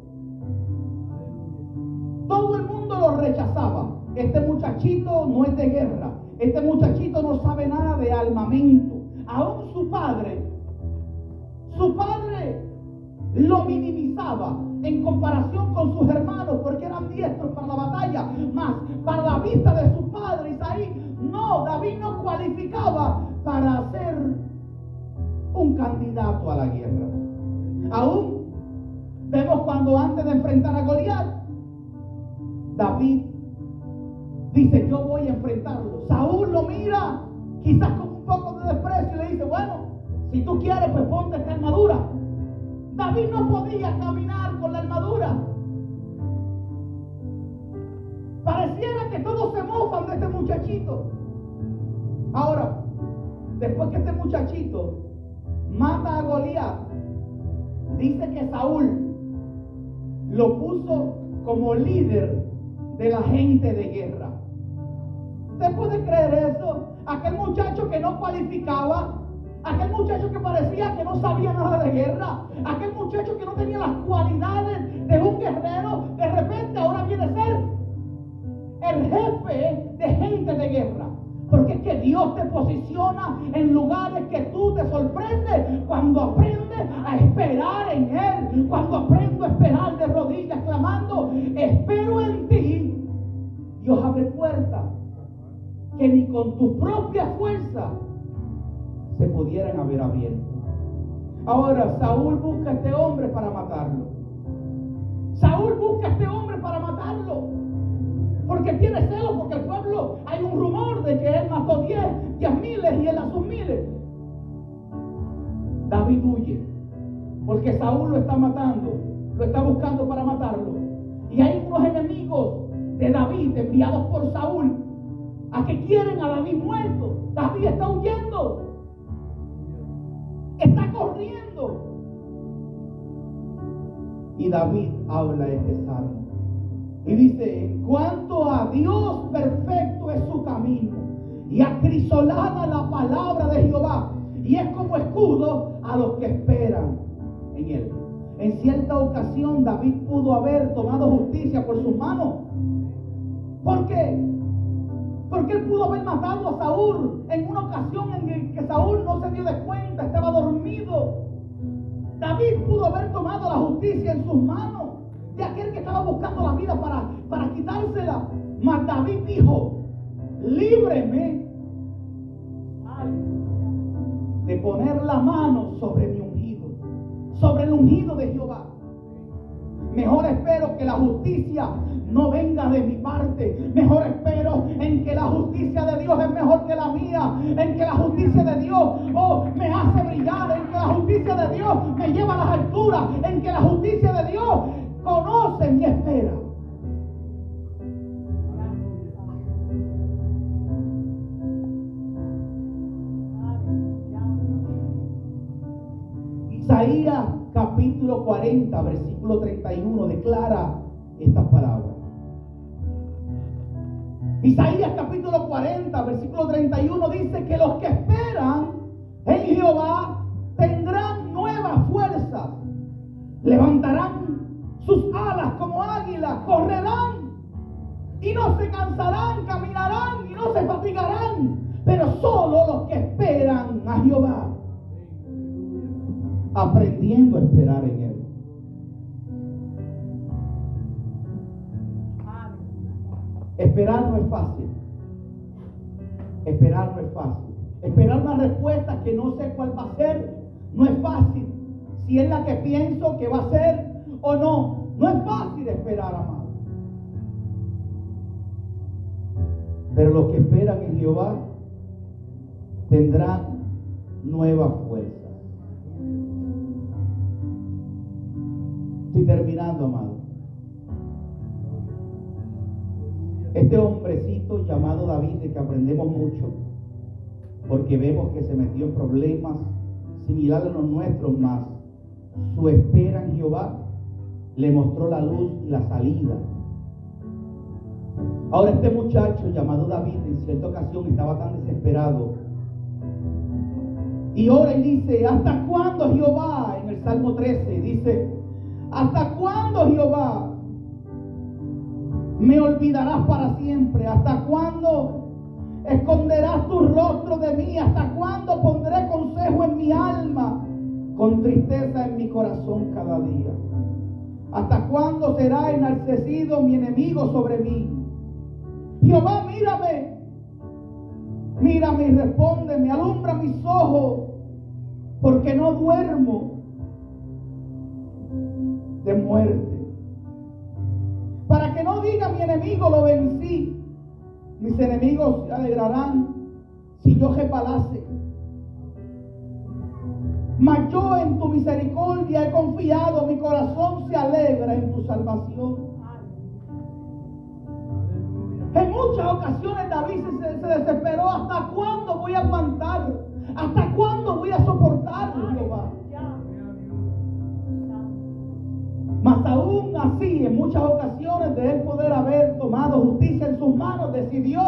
Todo el mundo lo rechazaba. Este muchachito no es de guerra. Este muchachito no sabe nada de armamento. Aún su padre, su padre lo minimizaba en comparación con sus hermanos porque eran diestros para la batalla, más para la vista de su padre Isaí, no, David no cualificaba para ser un candidato a la guerra. Aún vemos cuando antes de enfrentar a Goliat, David dice, yo voy a enfrentarlo. Saúl lo mira, quizás con un poco de desprecio, y le dice, bueno, si tú quieres, pues ponte esta armadura. David no podía caminar con la armadura. Pareciera que todos se mofan de este muchachito. Ahora, después que este muchachito mata a Goliat, dice que Saúl lo puso como líder de la gente de guerra. ¿Usted puede creer eso? Aquel muchacho que no cualificaba, aquel muchacho que parecía que no sabía nada de guerra, aquel muchacho que no tenía las cualidades de un guerrero, de repente ahora viene a ser el jefe de gente de guerra. Porque es que Dios te posiciona en lugares que tú te sorprendes cuando aprendes a esperar en Él. Cuando aprendo a esperar de rodillas clamando, espero en ti. Dios abre puertas que ni con tu propia fuerza se pudieran haber abierto. Ahora Saúl busca a este hombre para matarlo. Saúl busca a este hombre para matarlo. Porque tiene celo, porque el pueblo, hay un rumor de que él mató diez, diez miles y él a sus miles. David huye. porque Saúl lo está matando, lo está buscando para matarlo. Y hay unos enemigos de David enviados por Saúl a que quieren a David muerto. David está huyendo, está corriendo. Y David habla este salmo. Y dice, cuanto a Dios perfecto es su camino y acrisolada la palabra de Jehová y es como escudo a los que esperan en él. En cierta ocasión David pudo haber tomado justicia por sus manos. ¿Por qué? Porque él pudo haber matado a Saúl en una ocasión en que Saúl no se dio de cuenta, estaba dormido. David pudo haber tomado la justicia en sus manos de aquel que estaba buscando la vida para, para quitársela. Mas David dijo, líbreme de poner la mano sobre mi ungido, sobre el ungido de Jehová. Mejor espero que la justicia no venga de mi parte. Mejor espero en que la justicia de Dios es mejor que la mía. En que la justicia de Dios oh, me hace brillar. En que la justicia de Dios me lleva a las alturas. En que la justicia de Dios conoce mi espera. Capítulo 40, versículo 31 declara estas palabras. Isaías capítulo 40, versículo 31 dice que los que esperan en Jehová tendrán nueva fuerza, levantarán sus alas como águilas, correrán y no se cansarán, caminarán y no se fatigarán, pero solo los que esperan a Jehová, aprendiendo a esperar en Él. Esperar no es fácil. Esperar no es fácil. Esperar una respuesta que no sé cuál va a ser no es fácil. Si es la que pienso que va a ser o no. No es fácil esperar, amado. Pero los que esperan en Jehová tendrán nueva fuerza. Estoy terminando, amado. Este hombrecito llamado David, de que aprendemos mucho, porque vemos que se metió en problemas similares a los nuestros, más su espera en Jehová le mostró la luz y la salida. Ahora este muchacho llamado David en cierta ocasión estaba tan desesperado. Y ora y dice, ¿hasta cuándo Jehová? En el Salmo 13 dice, ¿hasta cuándo Jehová me olvidarás para siempre? ¿Hasta cuándo esconderás tu rostro de mí? ¿Hasta cuándo pondré consejo en mi alma? Con tristeza en mi corazón cada día. ¿Hasta cuándo será enaltecido mi enemigo sobre mí? Jehová, mírame. Mírame y respóndeme. Alumbra mis ojos. Porque no duermo de muerte. Para que no diga mi enemigo lo vencí. Mis enemigos se alegrarán si yo repalase. Mas yo en tu misericordia he confiado, mi corazón se alegra en tu salvación. En muchas ocasiones David se, desesperó, ¿hasta cuándo voy a aguantar? ¿Hasta cuándo voy a soportar, Jehová? Mas aún así, en muchas ocasiones de él poder haber tomado justicia en sus manos, decidió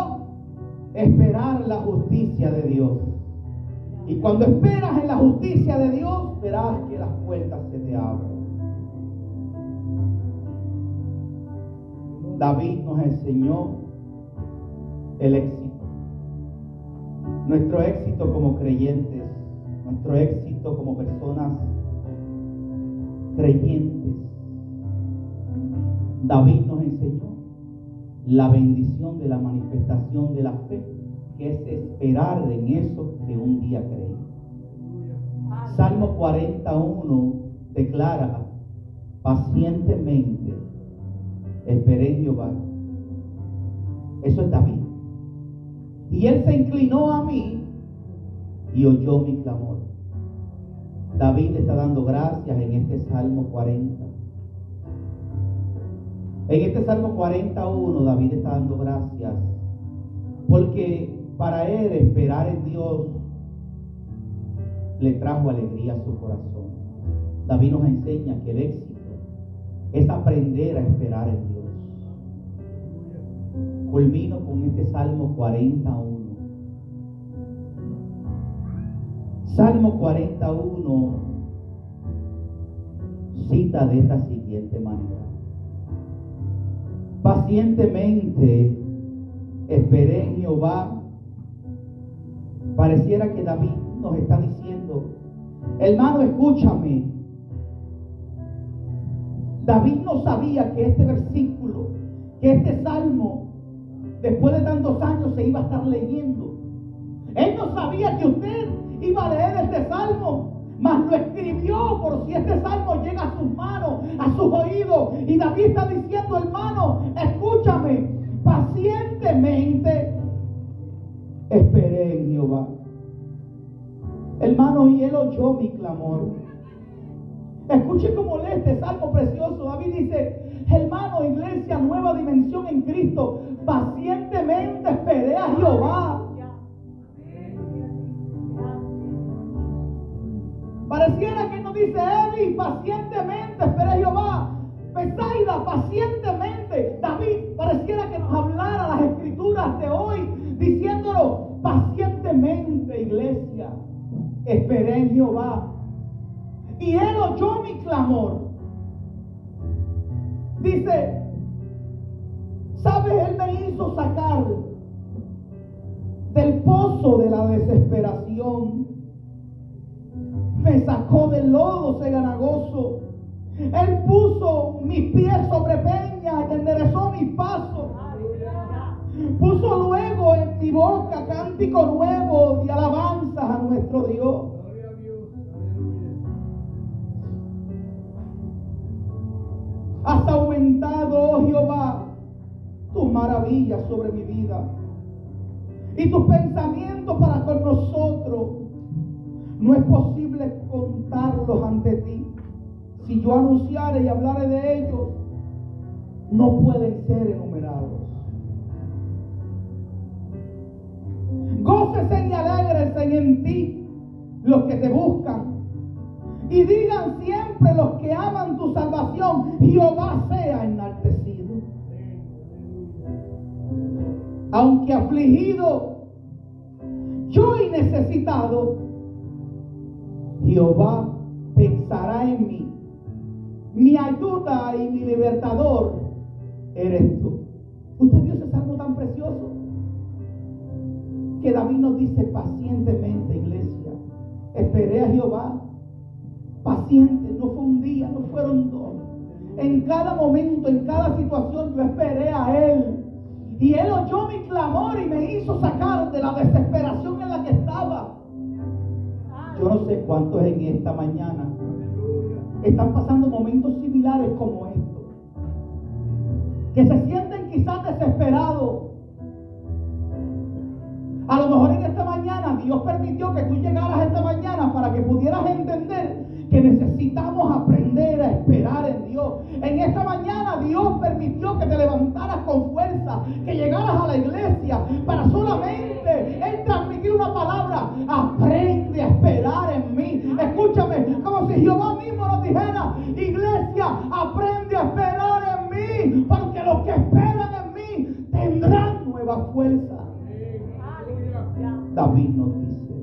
esperar la justicia de Dios. Y cuando esperas en la justicia de Dios, verás que las puertas se te abren. David nos enseñó el éxito. Nuestro éxito como creyentes, nuestro éxito como personas creyentes. David nos enseñó la bendición de la manifestación de la fe que es esperar en eso que un día creí. Salmo 41 declara, pacientemente esperé en Jehová. Eso es David. Y él se inclinó a mí y oyó mi clamor. David está dando gracias en este Salmo 40. En este Salmo 41 David está dando gracias porque para él esperar en Dios le trajo alegría a su corazón. David nos enseña que el éxito es aprender a esperar en Dios. Culmino con este Salmo 41. Salmo 41 cita de esta siguiente manera. Pacientemente esperé en Jehová. Pareciera que David nos está diciendo, hermano, escúchame. David no sabía que este versículo, que este salmo, después de tantos años se iba a estar leyendo. Él no sabía que usted iba a leer este salmo, mas lo escribió por si este salmo llega a sus manos, a sus oídos. Y David está diciendo, hermano, escúchame, pacientemente esperé en Jehová. Hermano, y él oyó mi clamor. Escuche cómo lee este salmo precioso. David dice, hermano, iglesia, nueva dimensión en Cristo. Pacientemente esperé a Jehová. Pareciera que nos dice Evi, pacientemente esperé a Jehová. Pesaida, pacientemente. David, pareciera que nos hablara las escrituras de hoy, diciéndolo, pacientemente, iglesia, esperé en Jehová. Y él oyó mi clamor. Dice, ¿sabes? Él me hizo sacar del pozo de la desesperación me sacó del lodo ceganagoso. Él puso mis pies sobre peña y enderezó mis pasos. Puso luego en mi boca cántico nuevo y alabanzas a nuestro Dios. Has aumentado, oh Jehová, tus maravillas sobre mi vida y tus pensamientos para con nosotros. No es posible contarlos ante ti. Si yo anunciare y hablare de ellos, no pueden ser enumerados. Gócesen y alegrense en ti los que te buscan. Y digan siempre los que aman tu salvación, Jehová sea enaltecido. Aunque afligido, yo y necesitado, Jehová pensará en mí. Mi ayuda y mi libertador eres tú. Usted vio ese salmo tan precioso que David nos dice pacientemente, iglesia, esperé a Jehová. Paciente, no fue un día, no fueron dos. En cada momento, en cada situación, yo esperé a Él. Y Él oyó mi clamor y me hizo sacar de la desesperación en la que estaba. Yo no sé cuántos en esta mañana están pasando momentos similares como estos. Que se sienten quizás desesperados. A lo mejor en esta mañana Dios permitió que tú llegaras esta mañana para que pudieras entender que necesitamos aprender a esperar en Dios. En esta mañana Dios permitió que te levantaras con fuerza, que llegaras a la iglesia para solamente Él transmitir una palabra. Aprende a esperar en mí. Escúchame, como si Jehová mismo nos dijera, iglesia, aprende a esperar en mí, porque los que esperan en mí tendrán nueva fuerza. David nos dice,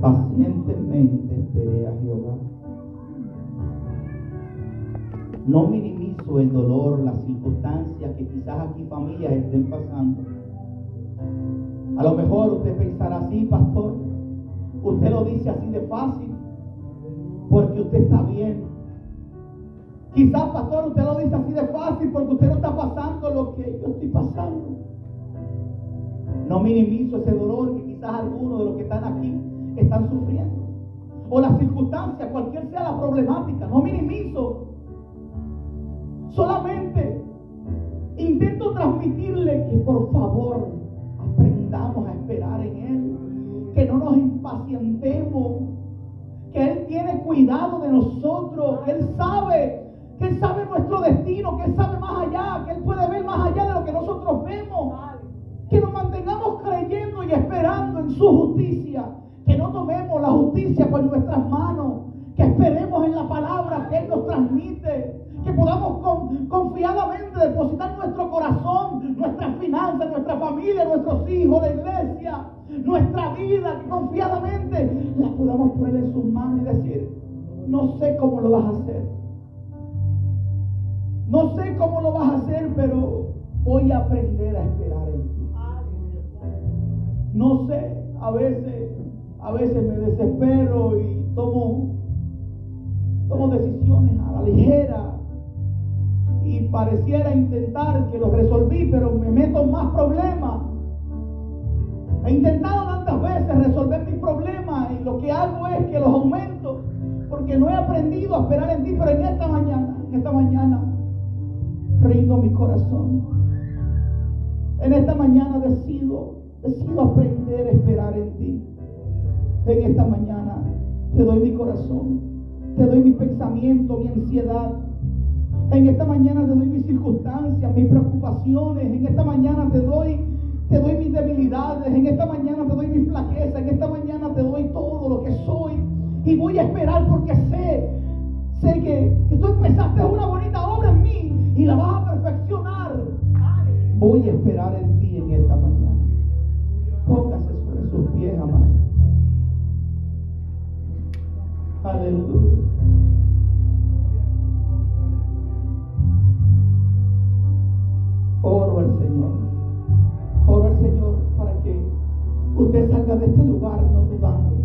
pacientemente esperé a Jehová. No minimizo el dolor, las circunstancias que quizás aquí familias estén pasando. A lo mejor usted pensará así, pastor. Usted lo dice así de fácil porque usted está bien. Quizás, pastor, usted lo dice así de fácil porque usted no está pasando lo que yo estoy pasando. No minimizo ese dolor que quizás algunos de los que están aquí están sufriendo. O las circunstancias, cualquier sea la problemática, no minimizo. Solamente intento transmitirle que por favor aprendamos a esperar en Él. Que no nos impacientemos. cuidado de nosotros, que Él sabe, que Él sabe nuestro destino, que Él sabe más allá, que Él puede ver más allá de lo que nosotros vemos. Que nos mantengamos creyendo y esperando en su justicia, que no tomemos la justicia por nuestras manos, que esperemos en la palabra que Él nos transmite, que podamos confiadamente depositar nuestro corazón, nuestras finanzas, nuestra familia, nuestros hijos, la iglesia, nuestra vida, que confiadamente la podamos poner en sus manos y decir, no sé cómo lo vas a hacer. No sé cómo lo vas a hacer, pero voy a aprender a esperar en ti. No sé, a veces, a veces me desespero y tomo, tomo decisiones a la ligera y pareciera intentar que lo resolví, pero me meto en más problemas. He intentado tantas veces resolver mis problemas y lo que hago es que los aumento porque no he aprendido a esperar en ti, pero en esta mañana, en esta mañana, rindo mi corazón. En esta mañana decido, decido aprender a esperar en ti. En esta mañana te doy mi corazón, te doy mi pensamiento, mi ansiedad, en esta mañana te doy mis circunstancias, mis preocupaciones. En esta mañana te doy, te doy mis debilidades. En esta mañana te doy mis flaquezas. En esta mañana te doy todo lo que soy. Y voy a esperar porque sé, sé que, que tú empezaste una bonita obra en mí y la vas a perfeccionar. Voy a esperar en ti Sus pies, amado. Aleluya. Oro al Señor. Oro al Señor para que usted salga de este lugar no dudando.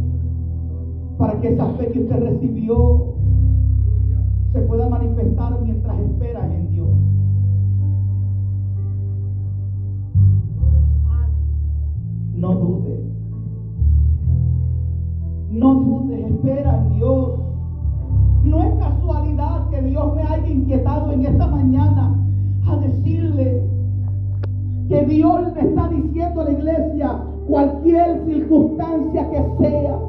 Para que esa fe que usted recibió se pueda manifestar mientras espera en Dios. No dude. No dude, espera en Dios. No es casualidad que Dios me haya inquietado en esta mañana a decirle que Dios le está diciendo a la iglesia cualquier circunstancia que sea.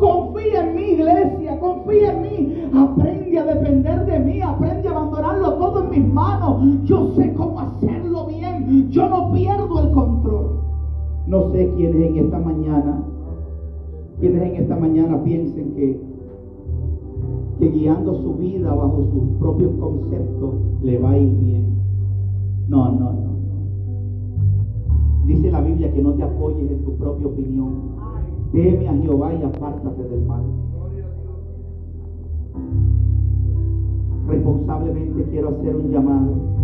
Confía en mi iglesia, confía en mí. Aprende a depender de mí, aprende a abandonarlo todo en mis manos. Yo sé cómo hacerlo bien. Yo no pierdo el control. No sé quiénes en esta mañana, quienes en esta mañana piensen que que guiando su vida bajo sus propios conceptos le va a ir bien. No, no, no. Dice la Biblia que no te apoyes en tu propia opinión. Teme a Jehová y apártate del mal. Responsablemente quiero hacer un llamado